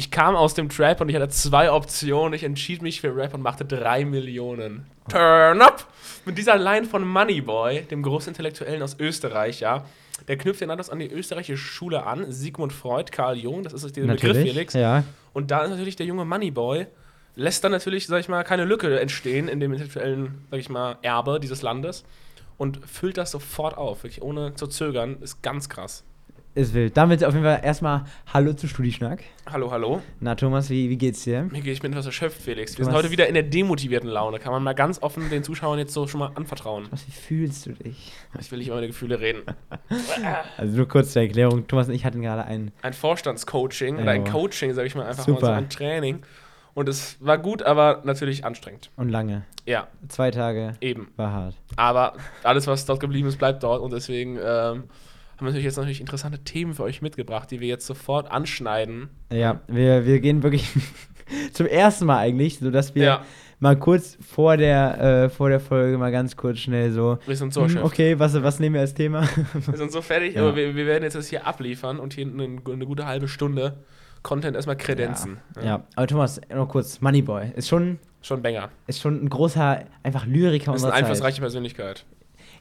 Ich kam aus dem Trap und ich hatte zwei Optionen. Ich entschied mich für Rap und machte drei Millionen. Turn up! Mit dieser Line von Moneyboy, dem Großintellektuellen aus Österreich, ja. Der knüpft ja nahtlos an die österreichische Schule an. Sigmund Freud, Karl Jung, das ist der Begriff, Felix. Ja. Und da ist natürlich der junge Moneyboy, lässt dann natürlich, sag ich mal, keine Lücke entstehen in dem intellektuellen, sag ich mal, Erbe dieses Landes und füllt das sofort auf, wirklich ohne zu zögern. Ist ganz krass. Ist wild. Damit auf jeden Fall erstmal Hallo zu Studischnack. Hallo, hallo. Na, Thomas, wie, wie geht's dir? Mir gehe ich bin etwas erschöpft, Felix. Wir Du sind heute wieder in der demotivierten Laune. Kann man mal ganz offen den Zuschauern jetzt so schon mal anvertrauen. Was, wie fühlst du dich? Ich will nicht über meine Gefühle reden. Also nur kurz zur Erklärung. Thomas und ich hatten gerade einen. Ein Vorstandscoaching oder ein. Coaching, sag ich mal, einfach Super. mal so ein Training. Und es war gut, aber natürlich anstrengend. Und lange. Ja, Zwei Tage. eben. War hart. Aber alles, was dort geblieben ist, bleibt dort. Und deswegen ähm, haben wir natürlich jetzt natürlich interessante Themen für euch mitgebracht, die wir jetzt sofort anschneiden. Ja, wir, wir gehen wirklich zum ersten Mal eigentlich, sodass wir Ja. mal kurz vor der, äh, vor der Folge mal ganz kurz schnell so. Wir sind so hm, okay, was, was nehmen wir als Thema? Wir sind so fertig, Ja. aber wir, wir werden jetzt das hier abliefern und hier eine, eine gute halbe Stunde Content erstmal kredenzen. ja. aber Thomas, noch kurz, Moneyboy ist schon, Schon Banger. ist schon ein großer, einfach Lyriker Das ist eine unserer Zeit. einflussreiche Persönlichkeit.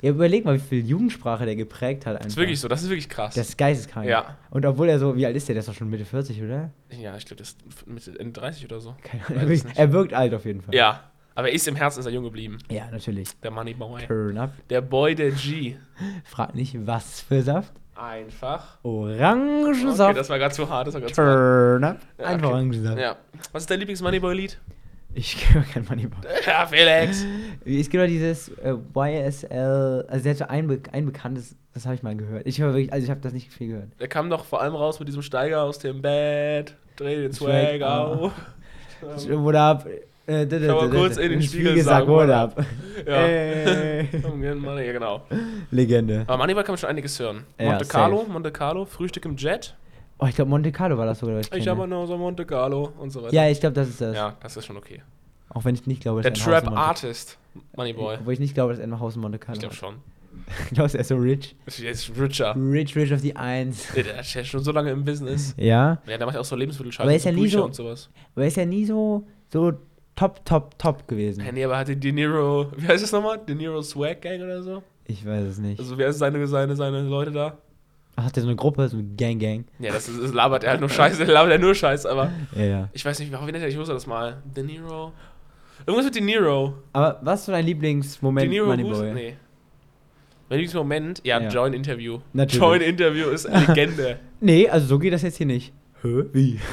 Ja, überleg mal, wie viel Jugendsprache der geprägt hat. Einfach. Das ist wirklich so, das ist wirklich krass. Das ist geisteskrank. Ja. Und obwohl er so, wie alt ist der? Der ist doch schon Mitte 40, oder? ja, ich glaube, das ist Mitte Ende 30 oder so. Keine Ahnung. Er wirkt alt auf jeden Fall. Ja, aber er ist im Herzen ist er jung geblieben. Ja, natürlich. Der Moneyboy. Turn up. Der Boy, der G. Frag nicht, was für Saft. Einfach. Orangensaft. Okay, das war gerade zu hart. Das war grad zu hart. Turn up. Ja, Einfach okay. Orangensaft. Ja. Was ist dein Lieblings-Moneyboy-Lied? Ich höre kein Moneyboy. Ja, Felix. Es gibt doch dieses äh, YSL, also der hat so ein, be ein bekanntes, das habe ich mal gehört. Ich höre wirklich, also ich habe das nicht viel gehört. Der kam doch vor allem raus mit diesem Steiger aus dem Bett. Dreh den Swag Swag auf. What up? Äh, Schau mal kurz in den Spiegel sagen, what up? Ja. Ey. Money, ja, genau. Legende. Aber Moneyboy kann man schon einiges hören. Monte Carlo, Monte Carlo, Frühstück im Jet. Oh, ich glaube Monte Carlo war das sogar. was Ich kenne. habe nur so Monte Carlo und so weiter. Ja, ich glaube, das ist das. Ja, das ist schon okay. Auch wenn ich nicht glaube, Der dass er in Trap Monte- Artist, Moneyboy. Obwohl ich nicht glaube, dass er ein Haus in Monte Carlo Ich glaube schon. Ich glaube, er ist so rich. Der ist richer. Rich, rich auf die Eins. Der der ist ja schon so lange im Business. Ja, Ja, der macht ja auch so Lebensmittelscheiße. Aber ist ja nie so- und sowas. aber er ist ja nie so, so top, top, top gewesen. Ja, nee, aber hatte De Niro, wie heißt das nochmal? De Niro Swag Gang oder so? Ich weiß es nicht. Also wer ist seine, seine, seine Leute da? Hat er so eine Gruppe, so eine Gang, Gang. Ja, das, ist, das labert er halt nur Scheiße, labert er nur Scheiße, aber Ja, ja. ich weiß nicht, wie nennt er, ich wusste das mal. De Niro? Irgendwas mit De Niro. Aber was ist dein Lieblingsmoment, De Niro Moneyboy? Nee. Mein Lieblingsmoment? Ja, Ja. Join Interview. Natürlich. Join Interview ist eine Legende. Nee, also so geht das jetzt hier nicht. Hä? Wie?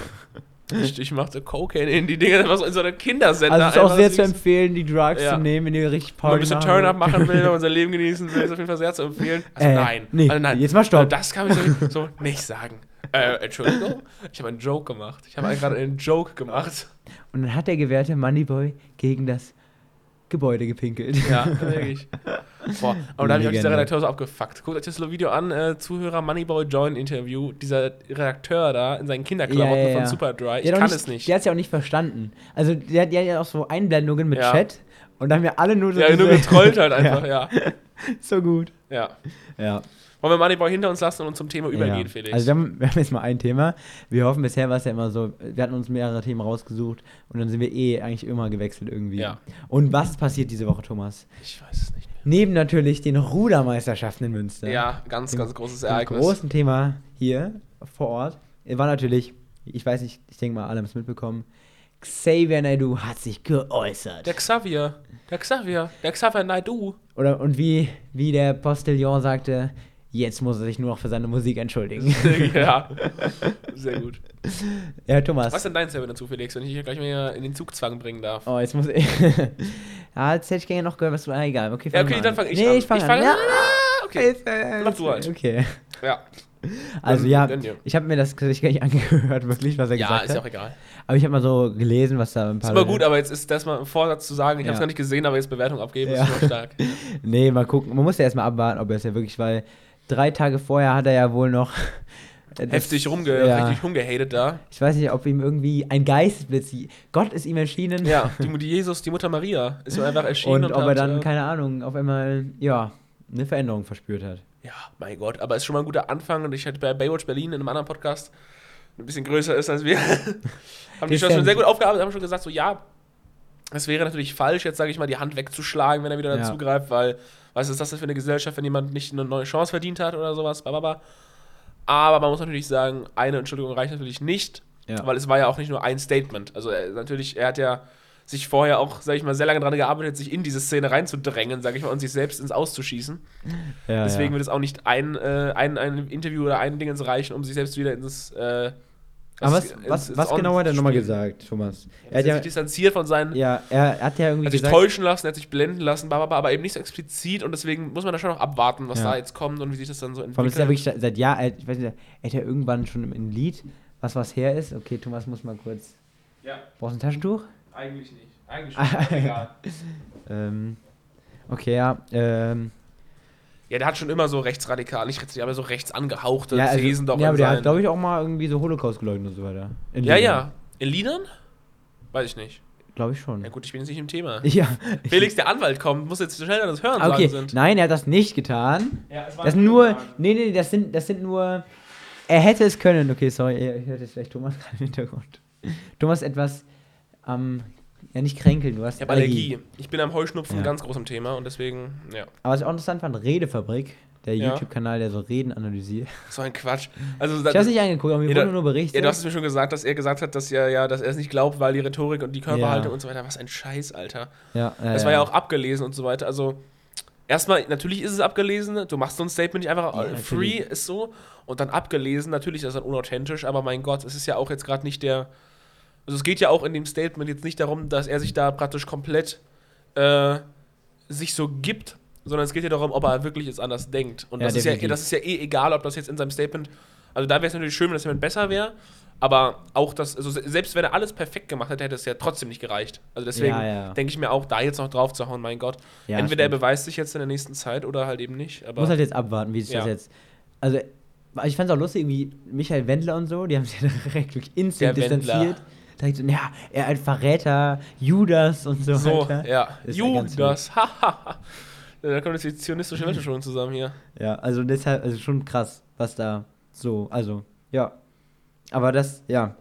ich, ich machte Cocaine in die Dinge, was in so einer Kindersender. Also ist auch sehr zu empfehlen, die Drugs Ja. zu nehmen, wenn ihr richtig Wenn man ein Party bisschen Turn-Up machen will, wenn man sein Leben genießen will, ist auf jeden Fall sehr zu empfehlen. Also Äh, nein. nee, also nein. jetzt mal stopp. Also das kann ich so, so nicht sagen. Äh, Entschuldigung? Ich habe einen Joke gemacht. Ich habe gerade einen Joke gemacht. Und dann hat der gewährte Moneyboy gegen das Gebäude gepinkelt. Ja, wirklich. Boah, aber da habe ich auch dieser. Redakteur so abgefuckt. Guckt euch das Video an, äh, Zuhörer Moneyboy Join Interview. Dieser Redakteur da in seinen Kinderklamotten Ja, ja, ja. von Superdry. Ich kann auch es nicht. Der hat es ja auch nicht verstanden. Also der, der hat ja auch so Einblendungen mit. Chat. Und dann haben wir alle nur so Ja, nur getrollt halt einfach, ja. so gut. ja. Ja. Wollen wir Moneyboy hinter uns lassen und uns zum Thema übergehen, ja. Felix? Also wir haben, wir haben jetzt mal ein Thema. Wir hoffen, bisher war es ja immer so, wir hatten uns mehrere Themen rausgesucht und dann sind wir eh eigentlich immer gewechselt irgendwie. Ja. Und was passiert diese Woche, Thomas? ich weiß es nicht mehr. Neben natürlich den Rudermeisterschaften in Münster. Ja, ganz, Dem- ganz großes Ereignis. großen Thema hier vor Ort war natürlich, ich weiß nicht, ich denke mal, alle haben es mitbekommen, Xavier Naidoo hat sich geäußert. Der Xavier. Der Xavier. Der Xavier Naidu. Oder, und wie, wie der Postillon sagte, jetzt muss er sich nur noch für seine Musik entschuldigen. ja. Sehr gut. ja, Thomas. Was ist denn dein Server dazu, Felix, wenn ich hier gleich mal in den Zugzwang bringen darf? Oh, jetzt muss ich. ja, jetzt hätte ich gerne noch gehört, was du. Ah, egal. Okay, Ja, fang okay, mal dann an. fange ich nee, an. ich fange Ich an. fang ja, an. Ah, okay. Jetzt, äh, Mach du halt. Okay. Ja. Also, Gönn- ja, ich habe mir das tatsächlich gar nicht angehört, wirklich, was er Ja, gesagt ist ja hat. auch egal. Aber ich habe mal so gelesen, was da ein Ist paar. immer gut, aber jetzt ist das mal ein Vorsatz zu sagen, ich habe es Ja. gar nicht gesehen, aber jetzt Bewertung abgeben, Ja. ist immer stark. Nee, mal gucken. Man muss ja erstmal abwarten, ob er es ja wirklich, weil drei Tage vorher hat er ja wohl noch. Heftig rumge ja. richtig rumgehatet da. Ich weiß nicht, ob ihm irgendwie ein Geistesblitz. Gott ist ihm erschienen. Ja, die, die Jesus, die Mutter Maria, ist ihm einfach erschienen. Und ob er hat, dann, äh, keine Ahnung, auf einmal, ja, eine Veränderung verspürt hat. Ja, mein Gott, aber ist schon mal ein guter Anfang und ich hatte bei Baywatch Berlin in einem anderen Podcast ein bisschen größer ist als wir, haben die schon sehr gut aufgearbeitet, haben schon gesagt, so ja, es wäre natürlich falsch, jetzt sage ich mal, die Hand wegzuschlagen, wenn er wieder Ja. dazugreift, weil, was ist das denn für eine Gesellschaft, wenn jemand nicht eine neue Chance verdient hat oder sowas, bababa. Aber man muss natürlich sagen, eine Entschuldigung reicht natürlich nicht, Ja. weil es war ja auch nicht nur ein Statement. Also er, natürlich, er hat ja sich vorher auch, sage ich mal, sehr lange daran gearbeitet, sich in diese Szene reinzudrängen, sage ich mal, und sich selbst ins Auszuschießen. Ja, Deswegen ja. wird es auch nicht ein, äh, ein, ein Interview oder ein Ding ins reichen, um sich selbst wieder ins. Äh, Aber was, ins- was, ins was genau hat er nochmal gesagt, Thomas? Er Er hat hat sich ja, distanziert von seinen. ja, er hat ja irgendwie Er hat sich gesagt, täuschen lassen, er hat sich blenden lassen, bababa, aber eben nicht so explizit und deswegen muss man da schon noch abwarten, was Ja. da jetzt kommt und wie sich das dann so vor allem ist er entwickelt. wirklich seit Jahr, alt, ich weiß nicht, er hat ja irgendwann schon im Lied, was was her ist. Okay, Thomas muss mal kurz. Ja, Brauchst du ein Taschentuch? Eigentlich nicht. Eigentlich schon. egal. Ähm, okay, ja. Ähm, Ja, der hat schon immer so rechtsradikal, nicht rechtsradikal, aber so rechts angehauchte ja, also, Thesen doch ja, aber der hat, glaube ich, auch mal irgendwie so Holocaust geleugnet und so weiter. In Ja, Liedern. ja. In Liedern? Weiß ich nicht. Glaube ich schon. Ja gut, ich bin jetzt nicht im Thema. Ja. Felix, der Anwalt kommt, muss jetzt schnell das Hören Ah, okay, sagen sind. nein, er hat das nicht getan. Ja, es war Das sind nur, nee, nee, das sind, das sind nur, er hätte es können. Okay, sorry, ihr hört jetzt vielleicht Thomas gerade im Hintergrund. Thomas etwas am, ja nicht kränkeln, du hast Ich habe Allergie. Ich bin am Heuschnupfen Ja. ganz groß im Thema und deswegen, ja. Aber was ich auch interessant fand, Redefabrik, der Ja. YouTube-Kanal, der so Reden analysiert. So ein Quatsch. Also, Ich habe es nicht angeguckt, aber mir Ja, wurde nur berichtet. ja, du hast es mir schon gesagt, dass er gesagt hat, dass er, ja, dass er es nicht glaubt, weil die Rhetorik und die Körperhaltung und so weiter, was ein Scheiß, Alter. ja, äh, Das war ja auch abgelesen und so weiter. Also, erstmal, natürlich ist es abgelesen. Du machst so ein Statement nicht einfach Ja, äh, free, ist so. Und dann abgelesen, natürlich ist das dann unauthentisch, aber mein Gott, es ist ja auch jetzt gerade nicht der. Also, es geht ja auch in dem Statement jetzt nicht darum, dass er sich da praktisch komplett äh, sich so gibt, sondern es geht ja darum, ob er wirklich jetzt anders denkt. Und Ja, das, ist ja, das ist ja eh egal, ob das jetzt in seinem Statement. Also, da wäre es natürlich schön, wenn das Statement besser wäre. Aber auch das, also se- selbst wenn er alles perfekt gemacht hätte, hätte es ja trotzdem nicht gereicht. Also deswegen Ja, denke ich mir auch, da jetzt noch drauf zu hauen, mein Gott. Entweder er stimmt. beweist sich jetzt in der nächsten Zeit oder halt eben nicht. Muss halt jetzt abwarten, wie sich das jetzt. Also, ich fand es auch lustig, wie Michael Wendler und so, die haben sich ja direkt wirklich instant Der Wendler. Distanziert. Direkt so, ja, er ein Verräter, Judas und so, so, weiter. ja. Ist Judas, hahaha. da kommt jetzt die zionistische Weltanschauung zusammen hier. Ja, also deshalb, also schon krass, was da so, also, ja. Aber das, ja.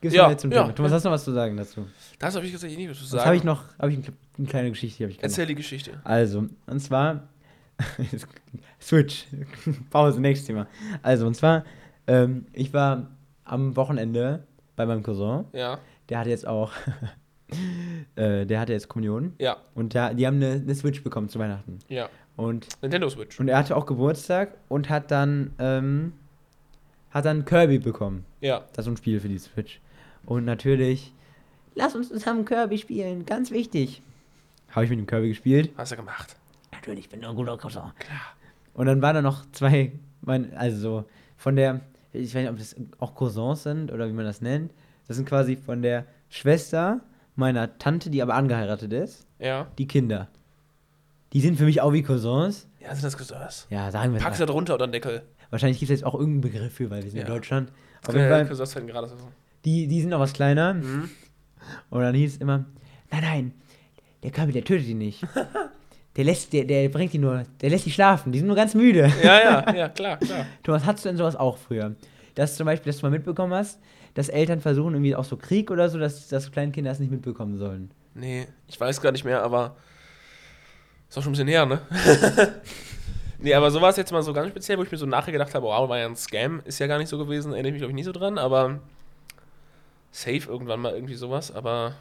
Gib's Ja, jetzt zum ja. Thema. Thomas, hast du noch was zu sagen dazu? Das habe ich tatsächlich nicht was zu Jetzt sagen. habe ich noch, habe ich eine, eine kleine Geschichte, ich. Erzähl die Geschichte. Also, und zwar, Switch, Pause, nächstes Thema. Also, und zwar, ähm, ich war am Wochenende bei meinem Cousin, Ja, der hatte jetzt auch, äh, der hatte jetzt Kommunion ja, und der, die haben eine, eine Switch bekommen zu Weihnachten. ja. Und Nintendo Switch. Und er hatte auch Geburtstag und hat dann, ähm, hat dann Kirby bekommen. Ja. Das ist ein Spiel für die Switch. Und natürlich, lass uns zusammen Kirby spielen, ganz wichtig. Habe ich mit dem Kirby gespielt? Hast du gemacht. Natürlich, ich bin nur ein guter Cousin. Klar. Und dann waren da noch zwei, mein, also so von der, ich weiß nicht, ob das auch Cousins sind oder wie man das nennt. Das sind quasi von der Schwester meiner Tante, die aber angeheiratet ist, Ja. die Kinder. Die sind für mich auch wie Cousins. Ja, sind das Cousins. Ja, sagen wir du da drunter oder einen Deckel? Wahrscheinlich gibt es jetzt auch irgendeinen Begriff für, weil wir sind in Ja. Deutschland. Auf jeden Fall, Cousins werden gerade so. die, die sind noch was kleiner. Mhm. Und dann hieß es immer, nein, nein, der Kirby, der tötet die nicht. Der lässt, der, der bringt die nur, der lässt die schlafen, die sind nur ganz müde. Ja, ja, ja, klar, klar. Thomas, hattest du denn sowas auch früher? Dass zum Beispiel, dass du mal mitbekommen hast, dass Eltern versuchen irgendwie auch so Krieg oder so, dass, dass kleine Kinder das nicht mitbekommen sollen. Nee, ich weiß gar nicht mehr, aber ist auch schon ein bisschen her, ne? nee, aber so war es jetzt mal so ganz speziell, wo ich mir so nachher gedacht habe, wow, war ja ein Scam, ist ja gar nicht so gewesen, erinnere ich mich glaube ich nicht so dran, aber safe irgendwann mal irgendwie sowas, aber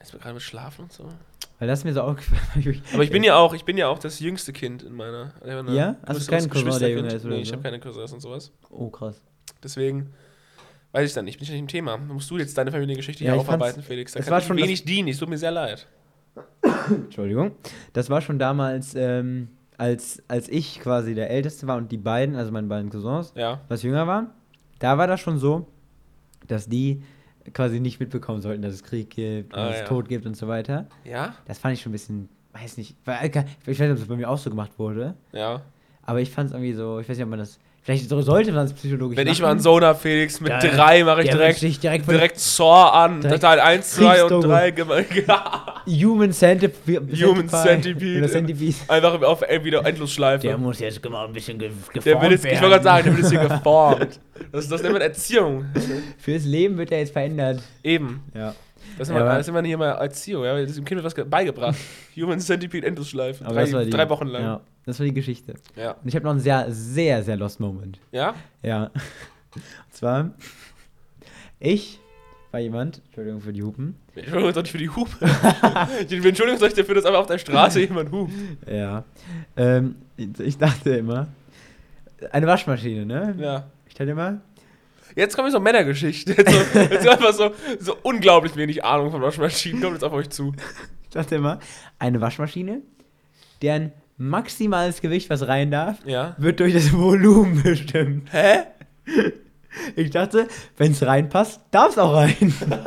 jetzt gerade mit Schlafen und so. Weil das ist mir so aufgefallen. Aber ich bin ja auch, ich bin ja auch das jüngste Kind in meiner. Ja? Hast du keinen Cousin, der jünger ist oder Nee, ich so? habe keine Cousins und sowas. Oh, krass. Deswegen weiß ich dann nicht, bin ich nicht im Thema. Da musst du jetzt deine Familiengeschichte Ja, hier aufarbeiten, Felix. Da es kann war ich schon wenig dienen, es tut mir sehr leid. Entschuldigung. Das war schon damals, ähm, als, als ich quasi der Älteste war und die beiden, also meine beiden Cousins, Ja. was jünger waren, da war das schon so, dass die quasi nicht mitbekommen sollten, dass es Krieg gibt, Ah, dass ja. es Tod gibt und so weiter. Ja? Das fand ich schon ein bisschen, weiß nicht, weil, ich weiß nicht, ob das bei mir auch so gemacht wurde, Ja. aber ich fand es irgendwie so, ich weiß nicht, ob man das, Vielleicht so- sollte man es psychologisch Wenn machen. ich mal einen Sohn habe, Felix, mit Ja, drei mache ich direkt, direkt direkt Saw an. Direkt Teil 1, 2 und Kriegsdogo. 3. Human Centipede. Human Centipede. Centipede. Einfach auf wieder Endlosschleife. Der muss jetzt mal ein bisschen ge geformt Der will jetzt, ich werden. wollte gerade sagen, der wird jetzt hier geformt. Das, das nennt man Erziehung. Fürs Leben wird er jetzt verändert. Eben. Ja. Das Ja, sind wir, das sind wir hier mal Erziehung. Ja? Das Dem Kind wird was ge- beigebracht. Human Centipede Endlosschleife. Drei, die, drei Wochen lang. Ja, das war die Geschichte. Ja. Und ich habe noch einen sehr, sehr, sehr lost Moment. Ja? Ja. Und zwar, ich war jemand, Entschuldigung für die Hupen. Entschuldigung, doch nicht für die Hupe. Entschuldigung, soll ich dafür, dass einfach auf der Straße jemand hupt? Ja. Ähm, ich dachte immer, eine Waschmaschine, ne? Ja. Ich dachte immer, Jetzt kommt so Männergeschichte. Jetzt, so, jetzt einfach so, so unglaublich wenig Ahnung von Waschmaschinen. Kommt jetzt auf euch zu. ich dachte immer, eine Waschmaschine, deren maximales Gewicht, was rein darf, Ja. wird durch das Volumen bestimmt. Hä? Ich dachte, wenn es reinpasst, darf es auch rein.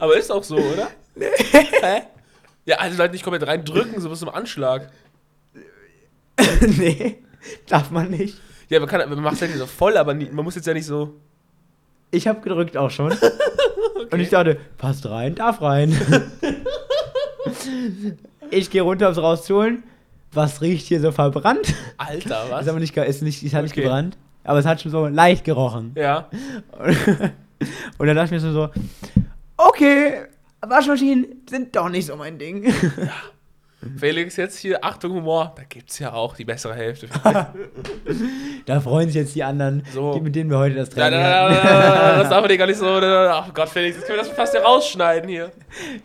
Aber ist auch so, oder? Hä? Ja, also halt nicht komplett reindrücken, so bis zum Anschlag. nee, darf man nicht. Ja, man, kann, man macht es ja nicht so voll, aber nie, man muss jetzt ja nicht so. Ich habe gedrückt auch schon. Und ich dachte, passt rein, darf rein. ich gehe runter, um es rauszuholen. Was riecht hier so verbrannt? Alter, Ist was? aber nicht, ist nicht, ist halt nicht Okay. gebrannt. Aber es hat schon so leicht gerochen. Ja. Und dann dachte ich mir so, okay, Waschmaschinen sind doch nicht so mein Ding. Felix, jetzt hier, Achtung, Humor. Da gibt's ja auch die bessere Hälfte. Da freuen sich jetzt die anderen, So. die, mit denen wir heute das Training nein, das darf man gar nicht so. Ach Gott, Felix, jetzt können wir das fast hier rausschneiden hier.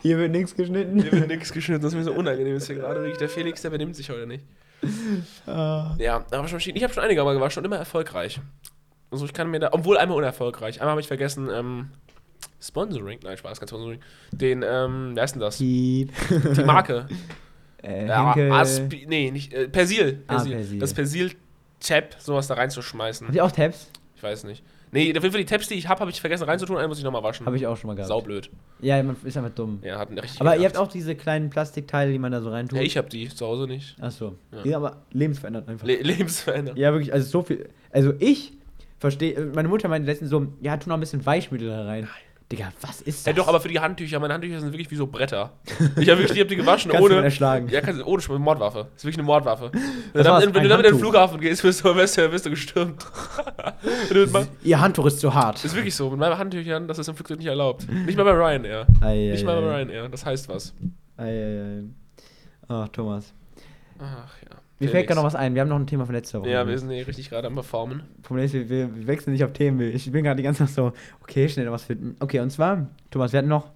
Hier wird nichts geschnitten. Hier wird nichts geschnitten, das ist mir so unangenehm. Ist hier gerade wirklich der Felix, der benimmt sich heute nicht. Ah. Ja, aber Waschmaschinen, ich habe schon einige Mal gewaschen und immer erfolgreich. Also ich kann mir da, obwohl einmal unerfolgreich. Einmal habe ich vergessen, ähm, Sponsoring, nein, Spaß, kein Sponsoring. Den, ähm, wer ist denn das? Piep. Die Marke. Äh, Ja, Henkel. Aspi, nee, nicht, äh, Persil. Ah, Persil. Persil. Das Persil-Tab, sowas da reinzuschmeißen. Habt ihr auch Tabs? Ich weiß nicht. Nee, auf jeden Fall die Tabs, die ich habe, habe ich vergessen reinzutun, einen muss ich nochmal waschen. Habe ich auch schon mal gehabt. Saublöd. Ja, man ist einfach dumm. Ja, hat richtig Aber ihr genervt. habt auch diese kleinen Plastikteile, die man da so reintut. Ja, ich habe die zu Hause nicht. Achso. Ja. Ja. aber lebensverändert einfach. Le Lebensveränder. ja, wirklich, also so viel. Also ich verstehe, meine Mutter meinte letztens so, ja, tu noch ein bisschen Weichmittel da rein. Digga, was ist Ja, das? doch, aber für die Handtücher, meine Handtücher sind wirklich wie so Bretter. Ich habe wirklich, ich hab die gewaschen Kannst du ohne. erschlagen. Ja, kannst du ohne Schmuck, Mordwaffe. Das ist wirklich eine Mordwaffe. Wenn du damit, wenn du damit in den? Flughafen gehst, wirst du, wirst du, wirst du gestürmt. Du Ihr Handtuch ist zu hart. ist wirklich so, mit meinen Handtüchern, das ist im Flugzeug nicht erlaubt. Nicht mal bei Ryanair. Ei, Nicht mal bei ei. Ryanair, das heißt was. Ei, ei, ei. Ach, Thomas. Ach ja. Mir fällt gerade noch was ein. Wir haben noch ein Thema von letzter Woche. Ja, wir sind hier richtig gerade am Performen. Problem ist, wir, wir, wechseln nicht auf Themen. Ich bin gerade die ganze Zeit so, okay, schnell noch was finden. Okay, und zwar, Thomas, wir hatten noch,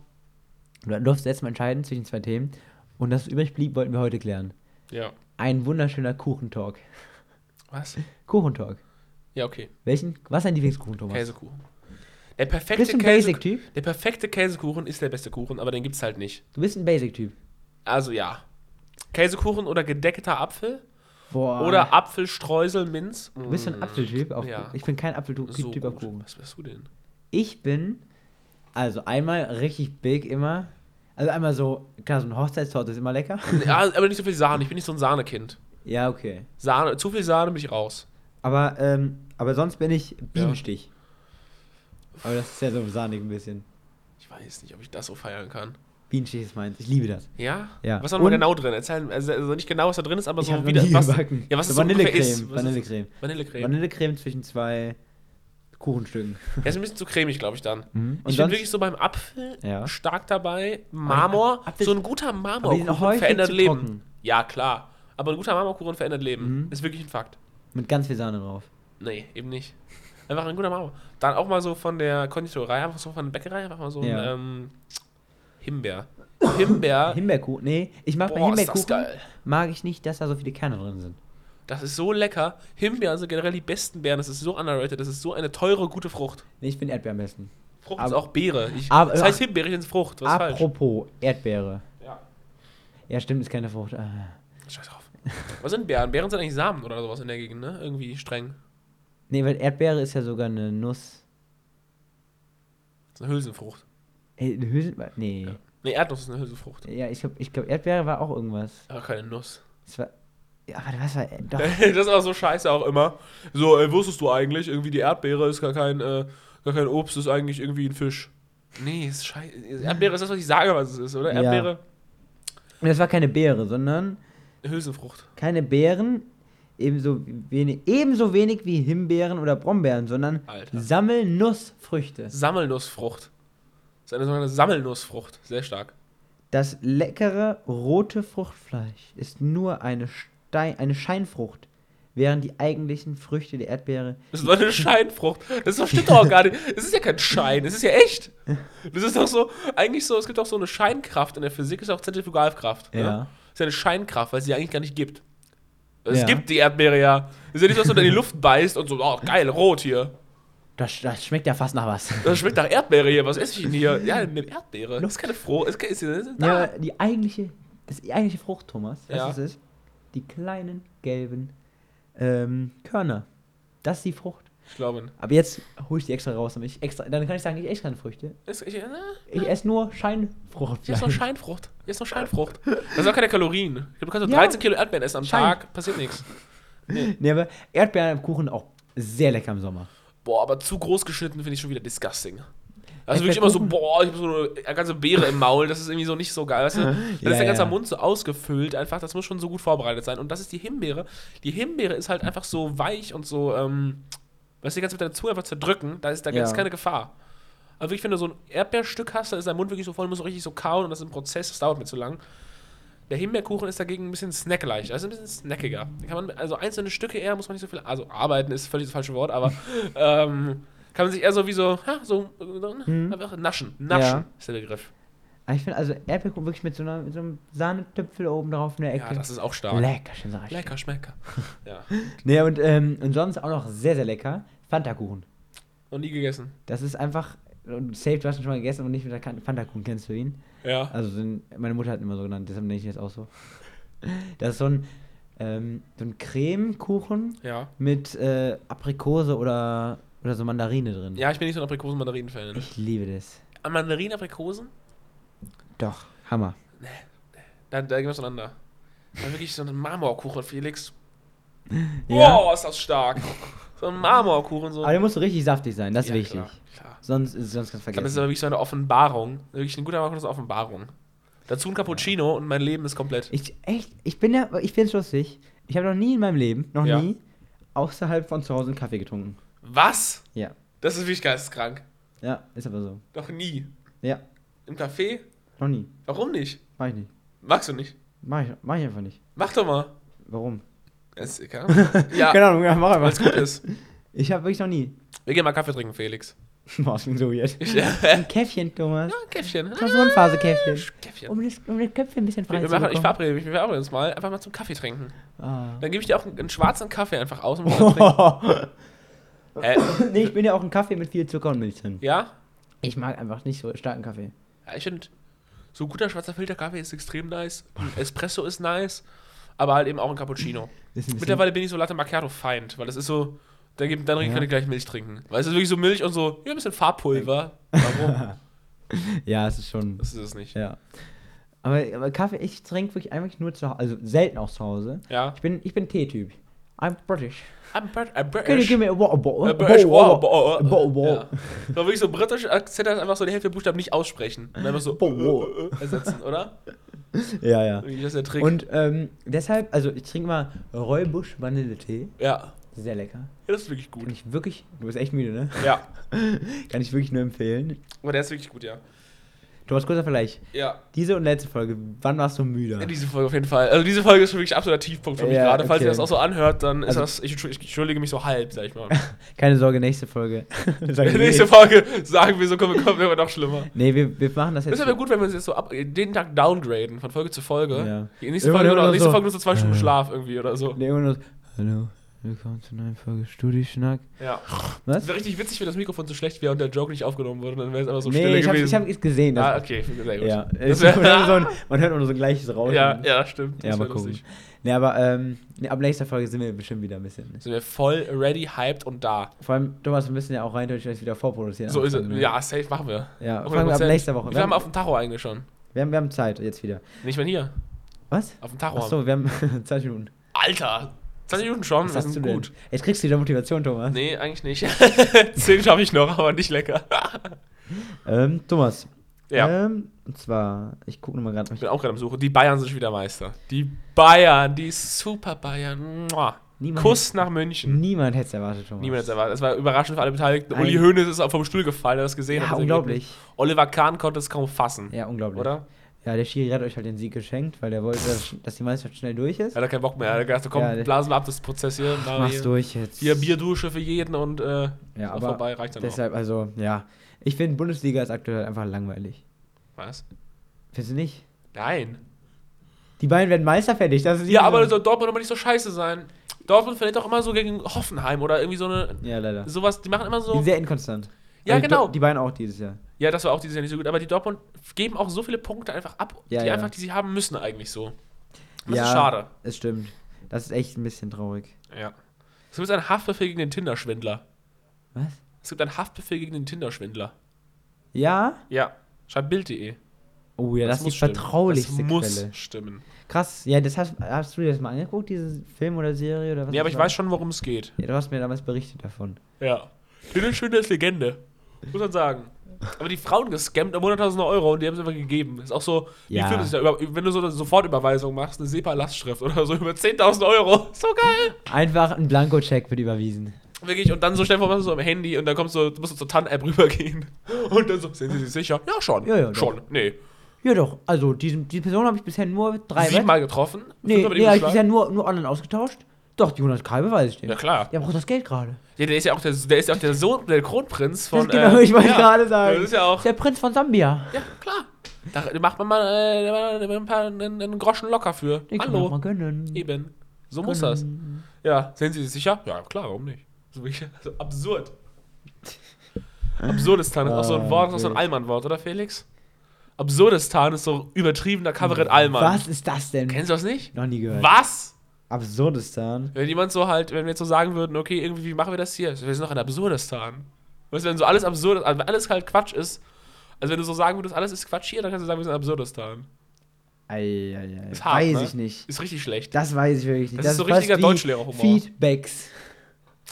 du durfst jetzt mal entscheiden zwischen zwei Themen. Und das übrig blieb, wollten wir heute klären. Ja. Ein wunderschöner Kuchentalk. Was? Kuchentalk. Ja, okay. Welchen? Was ist dein Lieblingskuchen, Thomas? Käsekuchen. Der perfekte Bist du ein Basic-Typ? Der perfekte Käsekuchen ist der beste Kuchen, aber den gibt's halt nicht. Du bist ein Basic-Typ. Also ja. Käsekuchen oder gedeckter Apfel Boah. oder Apfelstreusel Minz. Du bist ein Apfeltyp. Auf, Ja. Ich bin kein Apfeltyp So typ auf. Kuchen. Was wärst du denn? Ich bin, also einmal richtig big immer. Also einmal so, klar, so eine Hochzeitstorte ist immer lecker. Ja, aber nicht so viel Sahne. Ich bin nicht so ein Sahnekind. ja, okay. Sahne, zu viel Sahne bin ich raus. Aber, ähm, aber sonst bin ich Bienenstich. Aber das ist ja so sahnig ein bisschen. Ich weiß nicht, ob ich das so feiern kann. Bienenstich ist meins. Ich liebe das. Ja? Ja. Was ist da genau drin? Erzähl, also also nicht genau, was da drin ist, aber ich so wie das, was, gebacken. Ja, was so Vanillecreme. ist. Was ist- Vanillecreme. Vanillecreme. Vanillecreme zwischen zwei Kuchenstücken. Ja, ist ein bisschen zu cremig, glaube ich, dann. Mhm. Ich bin wirklich so beim Apfel Ja. stark dabei. Marmor, Apfel- so ein guter Marmorkuchen verändert Leben. trocken. Ja, klar. Aber ein guter Marmorkuchen verändert Leben. Mhm. Ist wirklich ein Fakt. Mit ganz viel Sahne drauf. Nee, eben nicht. Einfach ein guter Marmor. Dann auch mal so von der Konditorei, einfach so von der Bäckerei, einfach mal so Ja. ein ähm, Himbeer. Himbeer. Himbeerkuchen. Nee, ich mag bei Himbeerkuchen. geil. Mag ich nicht, dass da so viele Kerne drin sind. Das ist so lecker. Himbeeren sind generell die besten Beeren. Das ist so underrated. Das ist so eine teure, gute Frucht. Nee, ich finde Erdbeer am besten. Frucht Aber- ist auch Beere. Ich, aber- das heißt Himbeere, ich Frucht. Was ist falsch? Apropos Erdbeere. Ja. Ja, stimmt, ist keine Frucht. Ah. Scheiß drauf. Was sind Beeren? Beeren sind eigentlich Samen oder sowas in der Gegend, ne? Irgendwie streng. Nee, weil Erdbeere ist ja sogar eine Nuss. Das ist eine Hülsenfrucht. Ey, eine Hülsen. Nee. Ja. Ja, Ne, Erdnuss ist eine Hülsenfrucht. ich glaube, ich glaub, Erdbeere war auch irgendwas. Aber keine Nuss. Es war, Ja, warte, was war. Doch. das ist auch so scheiße auch immer. So, äh, wusstest du eigentlich, irgendwie die Erdbeere ist gar kein, äh, gar kein Obst, ist eigentlich irgendwie ein Fisch. Nee, ist scheiße. Erdbeere ist das, was ich sage, was es ist, oder? Ja. Erdbeere, Und das war keine Beere, sondern Hülsenfrucht. keine Beeren, ebenso wenig, ebenso wenig wie Himbeeren oder Brombeeren, sondern Alter. Sammelnussfrüchte. Sammelnussfrucht. Das ist eine sogenannte Sammelnussfrucht. Sehr stark. Das leckere rote Fruchtfleisch ist nur eine, Stein, eine Scheinfrucht, während die eigentlichen Früchte der Erdbeere Das ist doch eine Scheinfrucht. Das doch- stimmt doch auch gar nicht. Das ist ja kein Schein, das ist ja echt. Das ist doch so, eigentlich so, es gibt auch so eine Scheinkraft in der Physik, ist auch Zentrifugalkraft. Ne? Ja. Das ist ja eine Scheinkraft, weil es sie eigentlich gar nicht gibt. Es Ja. gibt die Erdbeere ja. Es ist ja nicht, so, dass du da in die Luft beißt und so, oh, geil, rot hier. Das, das schmeckt ja fast nach was. Das schmeckt nach Erdbeere hier. Was esse ich denn hier? Ja, eine Erdbeere. Das ist keine Froh. Ist, ist, ist, Ja, die eigentliche, das die eigentliche Frucht, Thomas, Ja. es ist? Die kleinen gelben ähm, Körner. Das ist die Frucht. Ich glaube. Aber jetzt hole ich die extra raus, damit ich extra, dann kann ich sagen, ich esse keine Früchte. Ist, ich, äh, Ich esse nur Scheinfrucht. ist noch Scheinfrucht. Hier ist noch Scheinfrucht. Das sind auch keine Kalorien. Du kannst so Ja. 13 Kilo Erdbeeren essen am Schein. Tag, passiert nichts. Nee, aber Erdbeeren im Kuchen auch sehr lecker im Sommer. Boah, aber zu groß geschnitten finde ich schon wieder disgusting. Also wirklich immer so, boah, ich habe so eine ganze Beere im Maul, das ist irgendwie so nicht so geil. Weißt du? Dann ist der Ja, ganze ja. Mund so ausgefüllt, einfach, das muss schon so gut vorbereitet sein. Und das ist die Himbeere. Die Himbeere ist halt einfach so weich und so, ähm, weißt du, die ganze mit deiner Zunge einfach zerdrücken, da ist, da Ja. keine Gefahr. Aber wirklich, wenn du so ein Erdbeerstück hast, dann ist dein Mund wirklich so voll, muss so richtig so kauen und das ist ein Prozess, das dauert mir zu lang. Der Himbeerkuchen ist dagegen ein bisschen snackleicht, also ein bisschen snackiger. Da kann man, also einzelne Stücke eher muss man nicht so viel, also arbeiten ist völlig das falsche Wort, aber ähm, kann man sich eher so wie so, ha, so Mhm. einfach naschen. Naschen Ja. ist der Begriff. Aber ich finde also Erdbeerkuchen wirklich mit so, einer, mit so einem Sahnetüpfel oben drauf in der Ecke. Ja, das ist auch stark. lecker, schön sag ich. Lecker, schmecker. ja. Nee, und, ähm, und sonst auch noch sehr, sehr lecker. Fanta-Kuchen. Noch nie gegessen. Das ist einfach, und safe, du hast ihn schon mal gegessen, aber nicht mit der Fanta-Kuchen, kennst du ihn? Ja. Also sind, meine Mutter hat ihn immer so genannt, deshalb nenne ich ihn jetzt auch so. Das ist so ein, ähm, so ein Cremekuchen Ja. mit äh, Aprikose oder, oder so Mandarine drin. Ja, ich bin nicht so ein Aprikosen-Mandarinen-Fan. Ich liebe das. An Mandarinen, Aprikosen? Doch, Hammer. Da, da gehen wir auseinander. Dann wirklich so ein Marmorkuchen, Felix. Ja. Wow, ist das stark. So ein Marmorkuchen, so. Aber der muss so richtig saftig sein, das ist Ja, wichtig. Klar, klar. Sonst, sonst kannst du glaube, das ist vergessen. aber wirklich so eine Offenbarung. Wirklich ein guter Marmorkuchen ist eine Offenbarung. Dazu ein Cappuccino und mein Leben ist komplett. Ich, echt, ich bin ja, ich find's lustig. Ich habe noch nie in meinem Leben, noch Ja. nie, außerhalb von zu Hause einen Kaffee getrunken. Was? Ja. Das ist wirklich geisteskrank. Ja, ist aber so. Noch nie. Ja, Im Café? noch nie. Warum nicht? Mach ich nicht. Magst du nicht? Mach ich, mach ich einfach nicht. Mach doch mal. Warum? Es, ja. ja, Keine Ahnung, ja, mach weil es einfach. gut ist. Ich habe wirklich noch nie. Wir gehen mal Kaffee trinken, Felix. Das klingt so ja, Ein Käffchen, Thomas. ein Käffchen. Klausurenphase-Käffchen. Käffchen. Um das, um das Köpfchen ein bisschen frei Wir, wir zu machen, ich verabrede mich, wir verabreden uns mal, einfach mal zum Kaffee trinken. Ah. Dann gebe ich dir auch einen, einen schwarzen Kaffee einfach aus und trinken. Hä? nee, ich bin ja auch ein Kaffee mit viel Zucker und Milch drin. Ja? Ich mag einfach nicht so starken Kaffee. ja ich finde, so guter schwarzer Filterkaffee ist extrem nice. Ein Espresso ist nice, aber halt eben auch ein Cappuccino. Ein Mittlerweile bin ich so Latte Macchiato Feind, weil das ist so, dann, gibt, dann Ja. kann ich gleich Milch trinken. Weil es ist wirklich so Milch und so, ja, ein bisschen Farbpulver. Warum? Ja, es ist schon. Das ist es nicht. Ja. Aber, aber Kaffee, ich trinke wirklich eigentlich nur zu Hause, also selten auch zu Hause. Ja. Ich bin, ich bin Tee-Typ. I'm British. I'm, Brit I'm Can you British. give me a water bottle? Äh, British, wow, A bottle, wow. Ja. Wirklich so britisch Akzent einfach so die Hälfte der Buchstaben nicht aussprechen. Und einfach so äh, äh, äh, ersetzen, oder? Ja, ja. Irgendwie, Das ist der Trick. Und ähm, deshalb, also ich trinke mal Räubusch Vanilletee. ja. Sehr lecker. ja, das ist wirklich Kann gut. ich wirklich, du bist echt müde, ne? Ja. Kann ich wirklich nur empfehlen. Aber der ist wirklich gut, ja. Thomas, kurzer Vergleich. Ja. Diese und letzte Folge, wann warst du müde? Ja, diese Folge auf jeden Fall. Also diese Folge ist wirklich absoluter Tiefpunkt für mich Ja, gerade. Falls okay. ihr das auch so anhört, dann ist Also- das. Ich, ich entschuldige mich so halb, sag ich mal. Keine Sorge, nächste Folge. Nächste. Folge sagen wir so, kommen kommt immer noch schlimmer. Nee, wir, wir machen das jetzt. Das ist aber gut, wenn wir uns jetzt so ab, den Tag downgraden, von Folge zu Folge. Ja. Die nächste Folge, immer nur, noch nächste so, Folge nur so zwei Stunden. Schlaf irgendwie oder so. Nee, immer nur so, Hallo, willkommen zu einer neuen Folge Studieschnack. Ja. Was? Wäre richtig witzig, wenn das Mikrofon zu schlecht wäre und der Joke nicht aufgenommen wurde, dann wäre es einfach so nee, stille ich habe gewesen. ich hab es gesehen. Ah, okay, sehr gut. Ja, so ein, man hört nur so ein gleiches Rauschen. ja, ja, stimmt. Ja, Das mal wär gucken. lustig. Nee, aber ähm, nee, ab nächster Folge sind wir bestimmt wieder ein bisschen. Sind wir voll ready, hyped und da. Vor allem, Thomas, wir müssen ja auch rein theoretisch wieder vorproduzieren. So ist es. ne? Ja, safe machen wir. Ja, fangen wir ab 100%. nächster Woche. Wir, Wir haben auf dem Tacho eigentlich schon. wir, haben, wir haben Zeit jetzt wieder. Nicht mehr hier. Was? Auf dem Tacho. Achso, wir haben 20 Minuten. Alter, 20 Minuten schon, Was das hast denn? gut. Jetzt kriegst du wieder Motivation, Thomas. Nee, eigentlich nicht. 10 schaffe ich noch, aber nicht lecker. Ähm, Thomas. Ja. Ähm, und zwar, ich gucke nochmal gerade. Ich bin auch gerade am Suchen. Die Bayern sind schon wieder Meister. Die Bayern, die Super Bayern. Mua. Niemand Kuss nach München. Niemand hätte es erwartet, Thomas. Niemand hat es erwartet. Es war überraschend für alle Beteiligten. Ein- Uli Hoeneß ist auch vom Stuhl gefallen, er hat das gesehen. Ja, hat das unglaublich. Ergebnis. Oliver Kahn konnte es kaum fassen. Ja, unglaublich. Oder? Ja, der Schiri hat euch halt den Sieg geschenkt, weil der wollte, dass, dass die Meisterschaft schnell durch ist. Er hat keinen Bock mehr. Er hat gedacht, komm, Ja, blasen wir ab das Prozess hier. Na, Mach's hier, durch jetzt. hier Bierdusche für jeden und äh, Ja, auch aber vorbei reicht dann auch. deshalb, also, ja. Ich finde, Bundesliga ist aktuell einfach langweilig. Was? Findest du nicht? Nein. Die beiden werden Meister fertig. Das ist Ja, aber so. soll Dortmund aber nicht so scheiße sein. Dortmund verliert auch immer so gegen Hoffenheim oder irgendwie so eine. Ja, leider. Sowas, die machen immer Die so. sind sehr inkonstant. Ja, Also, genau. Die beiden auch dieses Jahr. Ja, das war auch dieses Jahr nicht so gut, aber die Dortmund geben auch so viele Punkte einfach ab, Ja, die ja. einfach, die sie haben müssen eigentlich so. Das ja, ist schade. Es stimmt. Das ist echt ein bisschen traurig. Ja. Es gibt einen Haftbefehl gegen den Tinder-Schwindler. Was? Es gibt einen Haftbefehl gegen den Tinder-Schwindler. Ja? Ja. Schreibt Bild.de. Oh ja, das, ist die stimmen. vertraulichste Das muss Quelle. stimmen. Krass. Ja, das hast, hast du dir das mal angeguckt, diesen Film oder Serie oder was? Nee, aber das ich war? weiß schon, worum es geht. Ja, du hast mir damals berichtet davon. Ja. Tinder-Schwindler ist Legende. Muss man sagen. Aber die Frauen gescammt um 100.000 Euro und die haben es einfach gegeben. Ist auch so, Ja. wie da über, wenn du so eine Sofortüberweisung machst, eine SEPA-Lastschrift oder so über 10.000 Euro. So geil. Einfach ein Blankocheck wird überwiesen. Wirklich, und dann so schnell vor so am Handy und dann kommst du, du musst du zur TAN-App rübergehen. Und dann so, sind Sie sich sicher? Ja, schon. Ja, ja, doch. schon. Nee. Ja doch, also diesen, die Person habe ich bisher nur drei Siebenmal getroffen. Nee, nee habe ich bisher nur, nur online ausgetauscht. Doch, die 100k beweise ich dir. Ja, klar. Der braucht das Geld gerade. Ja, der ist ja auch der, der, ist ja auch der Sohn, der Kronprinz von. Das genau, ich wollte ja, gerade sagen. Das ist ja auch. Der Prinz von Sambia. Ja, klar. Da macht man mal äh, ein paar, einen, einen Groschen locker für. Den kann man Hallo. gönnen. Eben. So muss das. Gönnen. Ja, sind Sie sich sicher? Ja, klar, warum nicht? So, wirklich, so absurd. Absurdistan ist auch so ein Ah, Wort, ist auch so ein okay. Allmann-Wort, oder Felix? Absurdistan ist so übertriebener Kabarett Allmann. Was ist das denn? Kennst du das nicht? Noch nie gehört. Was? Absurdistan. Wenn jemand so halt, wenn wir jetzt so sagen würden, okay, irgendwie, wie machen wir das hier? Wir sind noch in Absurdistan. Weißt du, wenn so alles absurd, also wenn alles halt Quatsch ist, also wenn du so sagen würdest, alles ist Quatsch hier, dann kannst du sagen, wir sind in Absurdistan. Eieiei. Ist hart, weiß ne? ich nicht. Ist richtig schlecht. Das weiß ich wirklich nicht. Das ist so richtiger Deutschlehrerhumor. Feedbacks.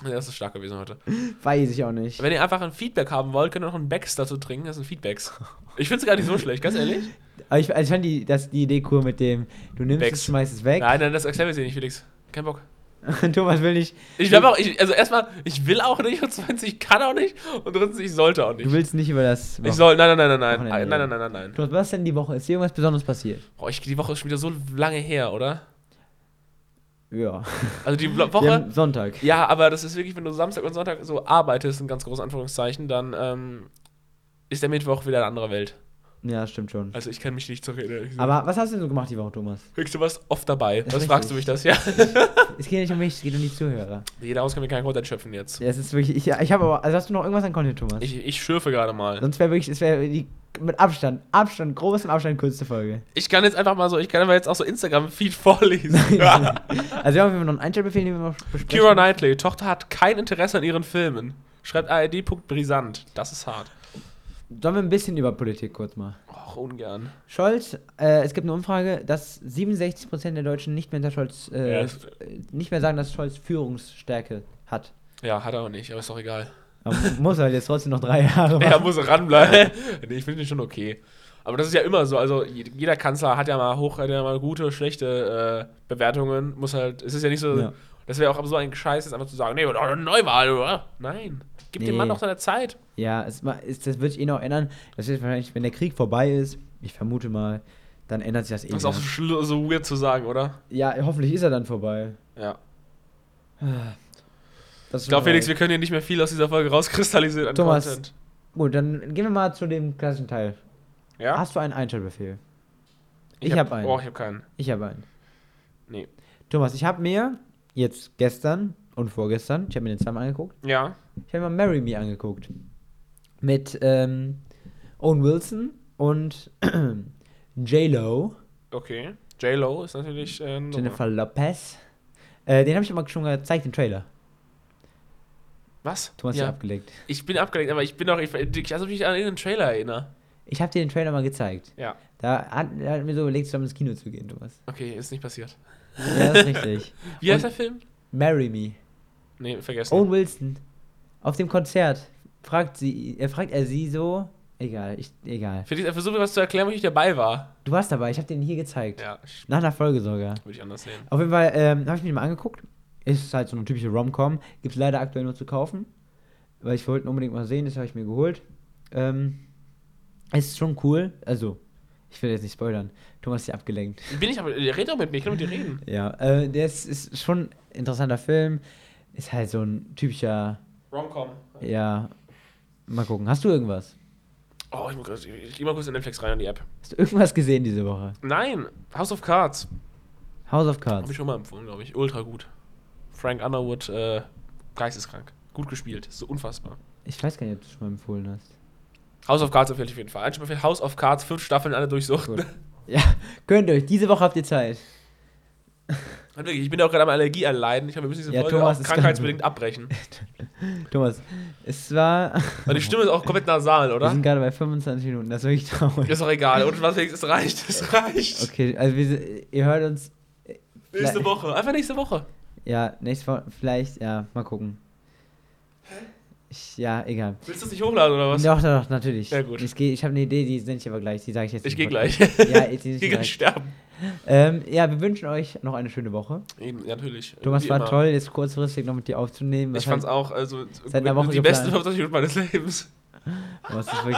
Ja, das ist stark gewesen heute. Weiß ich auch nicht. Wenn ihr einfach ein Feedback haben wollt, könnt ihr noch einen Becks dazu trinken. Das sind Feedbacks. Ich finde es gar nicht so schlecht, ganz ehrlich. Aber ich, also ich fand die, das, die Idee cool mit dem, du nimmst Becks. es, schmeißt es weg. Nein, nein, das erklären wir nicht, Felix. Kein Bock. Thomas will nicht. Ich glaube auch, ich, also erstmal, ich will auch nicht und zweitens, ich kann auch nicht und drittens, ich sollte auch Du nicht. willst nicht über das. Ich soll, nein, nein, nein, nein, nein, nein, nein, nein, nein, nein. Thomas, was denn die Woche? Ist dir irgendwas Besonderes passiert? Boah, ich, die Woche ist schon wieder so lange her, oder? Ja. Also die Woche, Sonntag. ja, aber das ist wirklich, wenn du Samstag und Sonntag so arbeitest, in ganz großen Anführungszeichen, dann ähm, ist der Mittwoch wieder eine andere Welt. Ja, stimmt schon. Also ich kann mich nicht erinnern. Aber was hast du denn so gemacht die Woche, Thomas? Kriegst du was oft dabei? Das Was ist fragst du mich das? Ja. Es geht nicht um mich, es geht um die Zuhörer. Nee, daraus können wir keinen Content schöpfen jetzt. Ja, es ist wirklich. Ich, ich habe aber. Also hast du noch irgendwas an Content, Thomas? Ich, ich schürfe gerade mal. Sonst wäre wirklich. Es wäre die. Mit Abstand. Abstand. Großen Abstand kürzeste Folge. Ich kann jetzt einfach mal so, ich kann aber jetzt auch so Instagram-Feed vorlesen. Also wir haben noch einen Einstellbefehl, den wir noch besprechen. Kira Knightley, Tochter hat kein Interesse an ihren Filmen. Schreibt ard.brisant. Das ist hart. Sollen wir ein bisschen über Politik kurz mal. Och, ungern. Scholz, äh, es gibt eine Umfrage, dass 67% der Deutschen nicht mehr, Scholz, äh, Ja, nicht mehr sagen, dass Scholz Führungsstärke hat. Ja, hat er auch nicht, aber ist doch egal. Aber muss halt jetzt trotzdem noch drei Jahre machen. Er muss ranbleiben. nee, ich finde ihn schon okay. Aber das ist ja immer so. Also je- jeder Kanzler hat ja mal hoch, hat ja mal gute, schlechte äh, Bewertungen. Muss halt. Es ist ja nicht so. Ja. Das wäre auch so ein Scheiß, jetzt einfach zu sagen, nee, Neuwahl, oder? Nein. Gib dem Nee. Mann doch seine Zeit. Ja, es, ist, das wird sich eh noch ändern. Das wird wahrscheinlich, wenn der Krieg vorbei ist, ich vermute mal, dann ändert sich das eh. Das ist auch so, so weird zu sagen, oder? Ja, hoffentlich ist er dann vorbei. Ja. Das ist Ich glaube, Felix, wir können hier nicht mehr viel aus dieser Folge rauskristallisieren an Thomas. Content. Gut, dann gehen wir mal zu dem klassischen Teil. Ja? Hast du einen Einstellbefehl? Ich hab einen. Oh, ich habe keinen. Ich habe einen. Nee. Thomas, ich habe mir jetzt gestern und vorgestern, ich habe mir den zweimal angeguckt, Ja. Ich habe mir Marry Me angeguckt. Mit ähm, Owen Wilson und J-Lo, Okay. J-Lo ist natürlich. Äh. Jennifer Lopez. Äh, den habe ich aber schon gezeigt, den Trailer. Was? Thomas ist ja abgelegt. Ich bin abgelenkt, aber ich bin doch. Ich, ich also mich an den Trailer erinnere. Ich habe dir den Trailer mal gezeigt. Ja. Da hat, er hat mir so überlegt, zusammen ins Kino zu gehen, Thomas. Okay, ist nicht passiert. Ja, das ist richtig. Wie heißt Und- der Film? Marry Me. Nee, vergessen. Owen Wilson. Auf dem Konzert fragt sie, er fragt er sie so. Egal, ich, egal. Versuche was zu erklären, wo ich dabei war. Du warst dabei, ich habe den hier gezeigt. Ja, Nach einer Folge sogar. würde ich anders sehen. Auf jeden Fall ähm, habe ich mir den mal angeguckt. Ist halt so eine typische Rom-Com. Gibt es leider aktuell nur zu kaufen. Weil ich wollte ihn unbedingt mal sehen, das habe ich mir geholt. Ähm, es ist schon cool. Also, ich will jetzt nicht spoilern. Thomas ist ja abgelenkt. Bin ich aber, red doch mit mir, ich kann mit dir reden. Ja, äh, der ist, ist schon ein interessanter Film. Ist halt so ein typischer, Romcom. ja, mal gucken. Hast du irgendwas? Oh, ich, muss, kurz- ich geh mal kurz in Netflix rein an die App. Hast du irgendwas gesehen diese Woche? Nein, House of Cards. House of Habe Cards. ich schon mal empfohlen, glaube ich. Ultra gut. Frank Underwood, äh, geisteskrank. Gut gespielt, ist so unfassbar. Ich weiß gar nicht, ob du es schon mal empfohlen hast. House of Cards empfehle ich auf jeden Fall. Ein Spiel House of Cards, fünf Staffeln, alle durchsuchten. Gut. Ja, könnt ihr euch. Diese Woche habt ihr Zeit. Und ich bin ja auch gerade am Allergie erleiden. Ich glaube, wir müssen diese Ja, Folge Thomas auch krankheitsbedingt abbrechen. Thomas, es war. Weil die Stimme ist auch komplett nasal, Wir oder? sind gerade bei 25 Minuten, das ist wirklich traurig. Ist doch egal. Und was es reicht, es reicht. Okay, also wir, ihr hört uns. Nächste Woche. Einfach nächste Woche. Ja, nächste Woche, vielleicht, ja, mal gucken. Ich, ja, egal. Willst du es nicht hochladen oder was? Doch, doch, natürlich. Ja, gut. Ich, geh- ich habe eine Idee, die nenne ich aber gleich, die sage ich jetzt Ich gehe gleich. Ja, Ich gehe gleich sterben. Ähm, ja, wir wünschen euch noch eine schöne Woche. Eben, ja, natürlich. Thomas Wie war immer. toll, jetzt kurzfristig noch mit dir aufzunehmen. Ich Was fand's hat- auch, also Seit einer Woche die geplant. besten 25 Minuten meines Lebens. Was ist wirklich,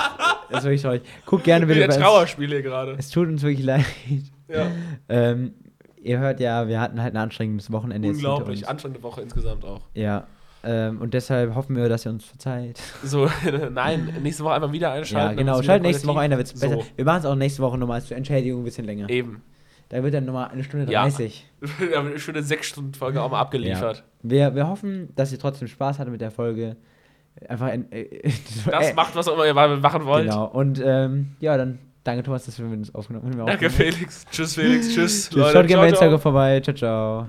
das ist wirklich traurig. Guckt gerne Wie bitte der bei uns. Trauerspiel hier gerade. Es tut uns wirklich leid. Ja. Ähm, ihr hört ja, wir hatten halt ein anstrengendes Wochenende Unglaublich. Anstrengende Woche insgesamt auch. Ja. Ähm, und deshalb hoffen wir, dass ihr uns verzeiht. So, nein, nächste Woche einfach wieder einschalten. Ja, genau. Schaltet wieder nächste Woche ein, da wird es besser. So. Wir machen es auch nächste Woche nochmal zur Entschädigung ein bisschen länger. Eben. Da wird dann nochmal eine Stunde Ja. 30. Wir haben eine schöne 6-Stunden-Folge auch mal abgeliefert. Wir, wir hoffen, dass ihr trotzdem Spaß hattet mit der Folge. Einfach in, äh, Das äh, macht, was auch immer ihr machen wollt. Genau. Und ähm, ja, dann danke Thomas, dass wir uns aufgenommen haben. Danke, Felix. Tschüss, Felix. Tschüss, Tschüss, Schaut gerne bei. Instagram vorbei. Ciao, ciao.